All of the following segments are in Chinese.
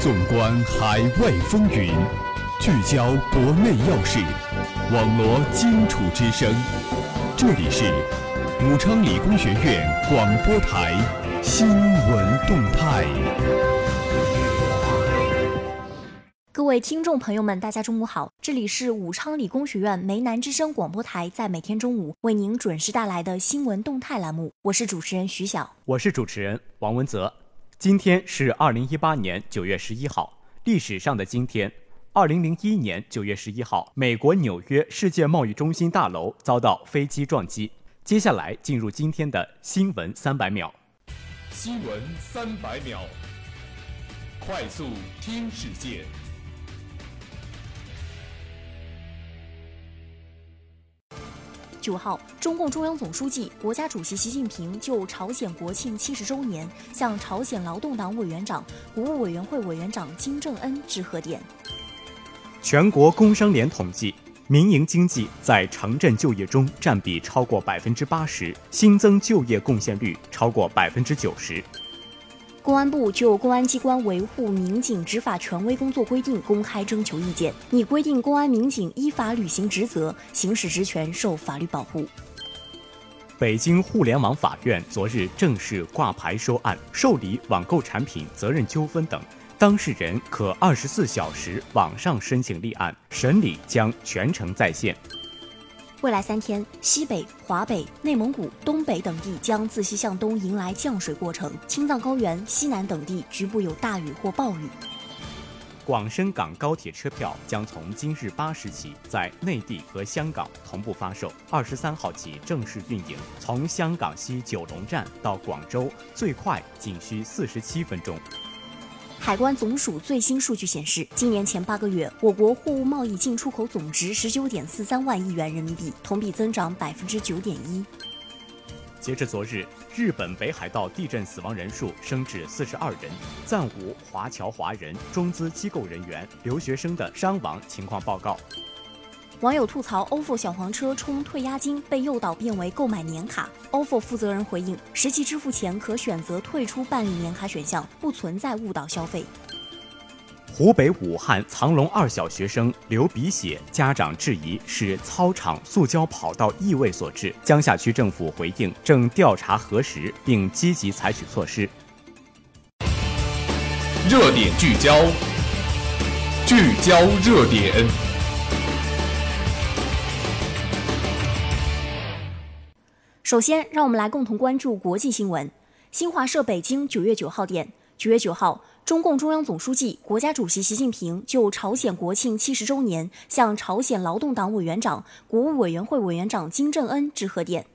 纵观海外风云，聚焦国内要事，网罗荆楚之声。这里是武昌理工学院广播台新闻动态。各位听众朋友们，大家中午好！这里是武昌理工学院梅南之声广播台，在每天中午为您准时带来的新闻动态栏目。我是主持人徐晓，我是主持人王文泽。今天是二零一八年九月十一号，历史上的今天，二零零一年九月十一号，美国纽约世界贸易中心大楼遭到飞机撞击。接下来进入今天的新闻三百秒。新闻三百秒，快速听世界。九号，中共中央总书记、国家主席习近平就朝鲜国庆七十周年向朝鲜劳动党委员长、国务委员会委员长金正恩致贺电。全国工商联统计，民营经济在城镇就业中占比超过百分之八十，新增就业贡献率超过百分之九十。公安部就《公安机关维护民警执法权威工作规定》公开征求意见，拟规定公安民警依法履行职责，行使职权受法律保护。北京互联网法院昨日正式挂牌收案，受理网购产品责任纠纷等，当事人可二十四小时网上申请立案，审理将全程在线。未来三天，西北、华北、内蒙古、东北等地将自西向东迎来降水过程，青藏高原、西南等地局部有大雨或暴雨。广深港高铁车票将从今日八时起在内地和香港同步发售，二十三号起正式运营。从香港西九龙站到广州，最快仅需四十七分钟。海关总署最新数据显示，今年前八个月，我国货物贸易进出口总值十九点四三万亿元人民币，同比增长百分之九点一。截至昨日，日本北海道地震死亡人数升至四十二人，暂无华侨华人、中资机构人员、留学生的伤亡情况报告。网友吐槽 ofo 小黄车充退押金被诱导变为购买年卡，ofo 负责人回应：实际支付前可选择退出办理年卡选项，不存在误导消费。湖北武汉藏龙二小学生流鼻血，家长质疑是操场塑胶跑道异味所致。江夏区政府回应，正调查核实，并积极采取措施。热点聚焦，聚焦热点。首先，让我们来共同关注国际新闻。新华社北京九月九号电，九月九号，中共中央总书记、国家主席习近平就朝鲜国庆七十周年向朝鲜劳动党委员长、国务委员会委员长金正恩致贺电。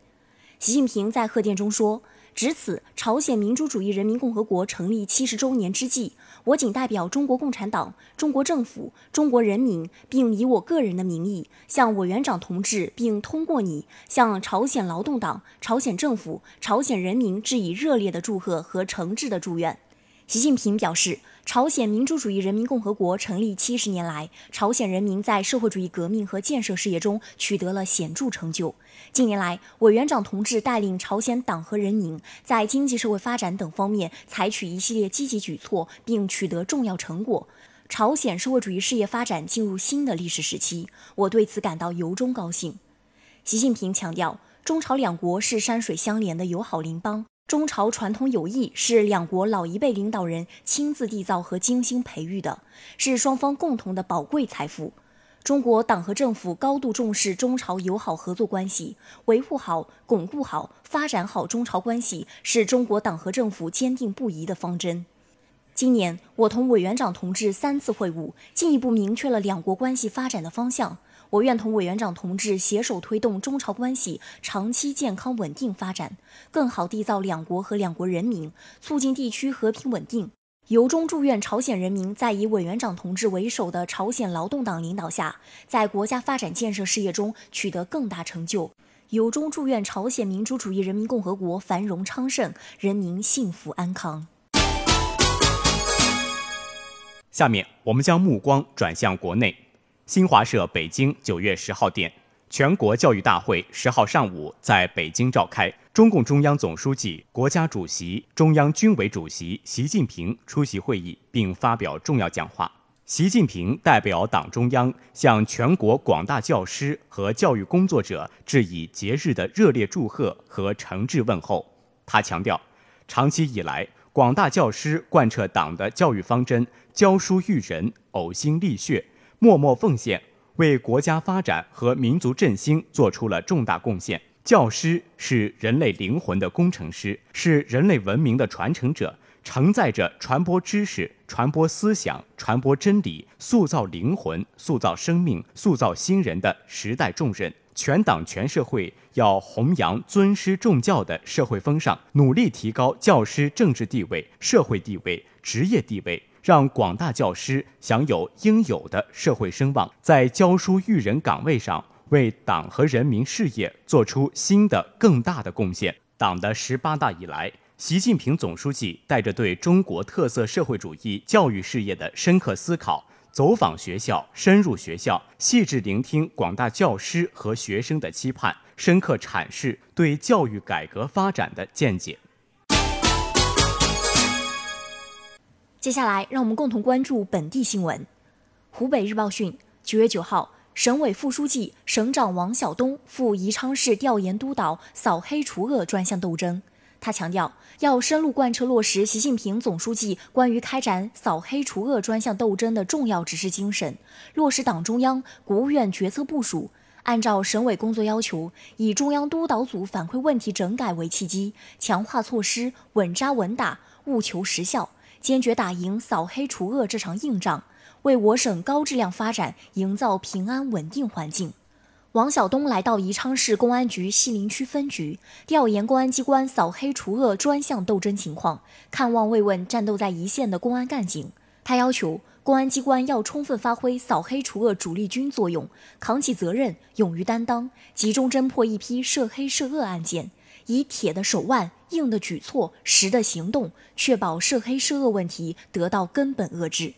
习近平在贺电中说。值此朝鲜民主主义人民共和国成立七十周年之际，我谨代表中国共产党、中国政府、中国人民，并以我个人的名义，向委员长同志，并通过你向朝鲜劳动党、朝鲜政府、朝鲜人民致以热烈的祝贺和诚挚的祝愿。习近平表示。朝鲜民主主义人民共和国成立七十年来，朝鲜人民在社会主义革命和建设事业中取得了显著成就。近年来，委员长同志带领朝鲜党和人民在经济社会发展等方面采取一系列积极举措，并取得重要成果。朝鲜社会主义事业发展进入新的历史时期，我对此感到由衷高兴。习近平强调，中朝两国是山水相连的友好邻邦。中朝传统友谊是两国老一辈领导人亲自缔造和精心培育的，是双方共同的宝贵财富。中国党和政府高度重视中朝友好合作关系，维护好、巩固好、发展好中朝关系，是中国党和政府坚定不移的方针。今年，我同委员长同志三次会晤，进一步明确了两国关系发展的方向。我愿同委员长同志携手推动中朝关系长期健康稳定发展，更好缔造两国和两国人民，促进地区和平稳定。由衷祝愿朝鲜人民在以委员长同志为首的朝鲜劳动党领导下，在国家发展建设事业中取得更大成就。由衷祝愿朝鲜民主主义人民共和国繁荣昌盛，人民幸福安康。下面我们将目光转向国内。新华社北京九月十号电，全国教育大会十号上午在北京召开，中共中央总书记、国家主席、中央军委主席习近平出席会议并发表重要讲话。习近平代表党中央向全国广大教师和教育工作者致以节日的热烈祝贺和诚挚问候。他强调，长期以来，广大教师贯彻党的教育方针，教书育人，呕心沥血，默默奉献，为国家发展和民族振兴做出了重大贡献。教师是人类灵魂的工程师，是人类文明的传承者，承载着传播知识、传播思想、传播真理、塑造灵魂、塑造生命、塑造新人的时代重任。全党全社会要弘扬尊师重教的社会风尚，努力提高教师政治地位、社会地位、职业地位，让广大教师享有应有的社会声望，在教书育人岗位上。为党和人民事业做出新的更大的贡献。党的十八大以来，习近平总书记带着对中国特色社会主义教育事业的深刻思考，走访学校，深入学校，细致聆听广大教师和学生的期盼，深刻阐释对教育改革发展的见解。接下来，让我们共同关注本地新闻。湖北日报讯，九月九号。省委副书记、省长王晓东赴宜昌市调研督导扫黑除恶专项斗争。他强调，要深入贯彻落实习近平总书记关于开展扫黑除恶专项斗争的重要指示精神，落实党中央、国务院决策部署，按照省委工作要求，以中央督导组反馈问题整改为契机，强化措施，稳扎稳打，务求实效，坚决打赢扫黑除恶这场硬仗。为我省高质量发展营造平安稳定环境，王晓东来到宜昌市公安局西陵区分局调研公安机关扫黑除恶专项斗争情况，看望慰问战斗在一线的公安干警。他要求公安机关要充分发挥扫黑除恶主力军作用，扛起责任，勇于担当，集中侦破一批涉黑涉恶案件，以铁的手腕、硬的举措、实的行动，确保涉黑涉恶问题得到根本遏制。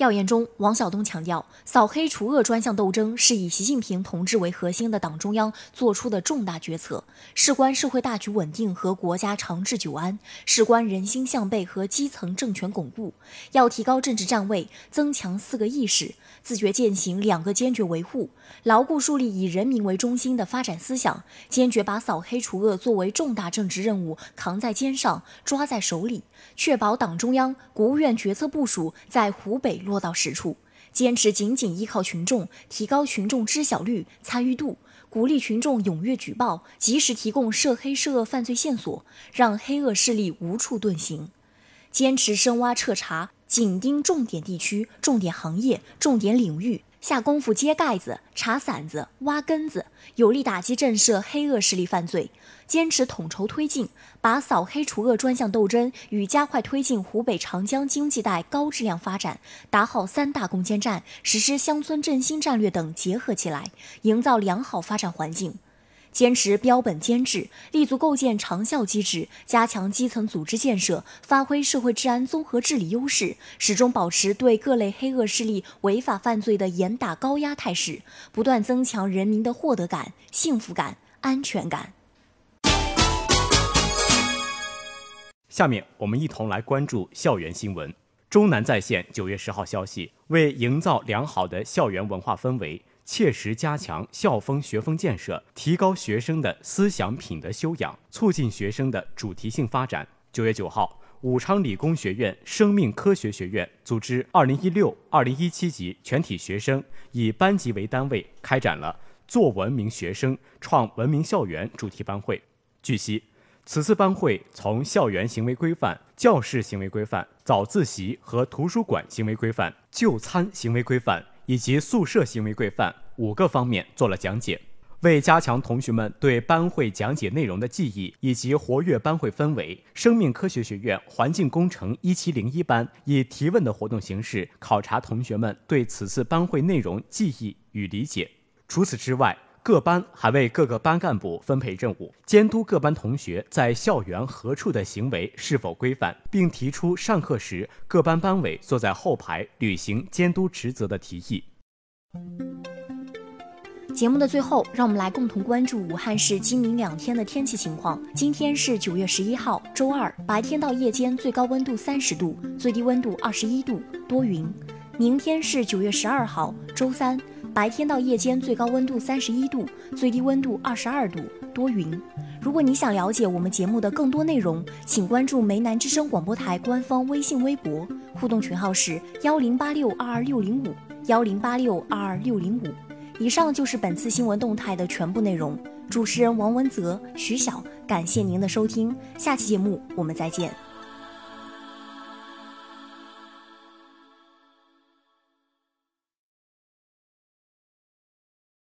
调研中，王晓东强调，扫黑除恶专项斗争是以习近平同志为核心的党中央作出的重大决策，事关社会大局稳定和国家长治久安，事关人心向背和基层政权巩固。要提高政治站位，增强四个意识，自觉践行两个坚决维护，牢固树立以人民为中心的发展思想，坚决把扫黑除恶作为重大政治任务扛在肩上，抓在手里，确保党中央、国务院决策部署在湖北。落到实处，坚持紧紧依靠群众，提高群众知晓率、参与度，鼓励群众踊跃举报，及时提供涉黑涉恶犯罪线索，让黑恶势力无处遁形。坚持深挖彻查，紧盯重点地区、重点行业、重点领域。下功夫揭盖子、查散子、挖根子，有力打击震慑黑恶势力犯罪。坚持统筹推进，把扫黑除恶专项斗争与加快推进湖北长江经济带高质量发展、打好三大攻坚战、实施乡村振兴战略等结合起来，营造良好发展环境。坚持标本兼治，立足构建长效机制，加强基层组织建设，发挥社会治安综合治理优势，始终保持对各类黑恶势力违法犯罪的严打高压态势，不断增强人民的获得感、幸福感、安全感。下面我们一同来关注校园新闻。中南在线九月十号消息，为营造良好的校园文化氛围。切实加强校风学风建设，提高学生的思想品德修养，促进学生的主题性发展。九月九号，武昌理工学院生命科学学院组织二零一六、二零一七级全体学生以班级为单位，开展了“做文明学生，创文明校园”主题班会。据悉，此次班会从校园行为规范、教室行为规范、早自习和图书馆行为规范、就餐行为规范。以及宿舍行为规范五个方面做了讲解，为加强同学们对班会讲解内容的记忆以及活跃班会氛围，生命科学学院环境工程一七零一班以提问的活动形式考察同学们对此次班会内容记忆与理解。除此之外，各班还为各个班干部分配任务，监督各班同学在校园何处的行为是否规范，并提出上课时各班班委坐在后排履行监督职责的提议。节目的最后，让我们来共同关注武汉市今明两天的天气情况。今天是九月十一号，周二，白天到夜间最高温度三十度，最低温度二十一度，多云。明天是九月十二号，周三，白天到夜间最高温度三十一度，最低温度二十二度，多云。如果你想了解我们节目的更多内容，请关注梅南之声广播台官方微信微博，互动群号是幺零八六二二六零五幺零八六二二六零五。以上就是本次新闻动态的全部内容。主持人王文泽、徐晓，感谢您的收听，下期节目我们再见。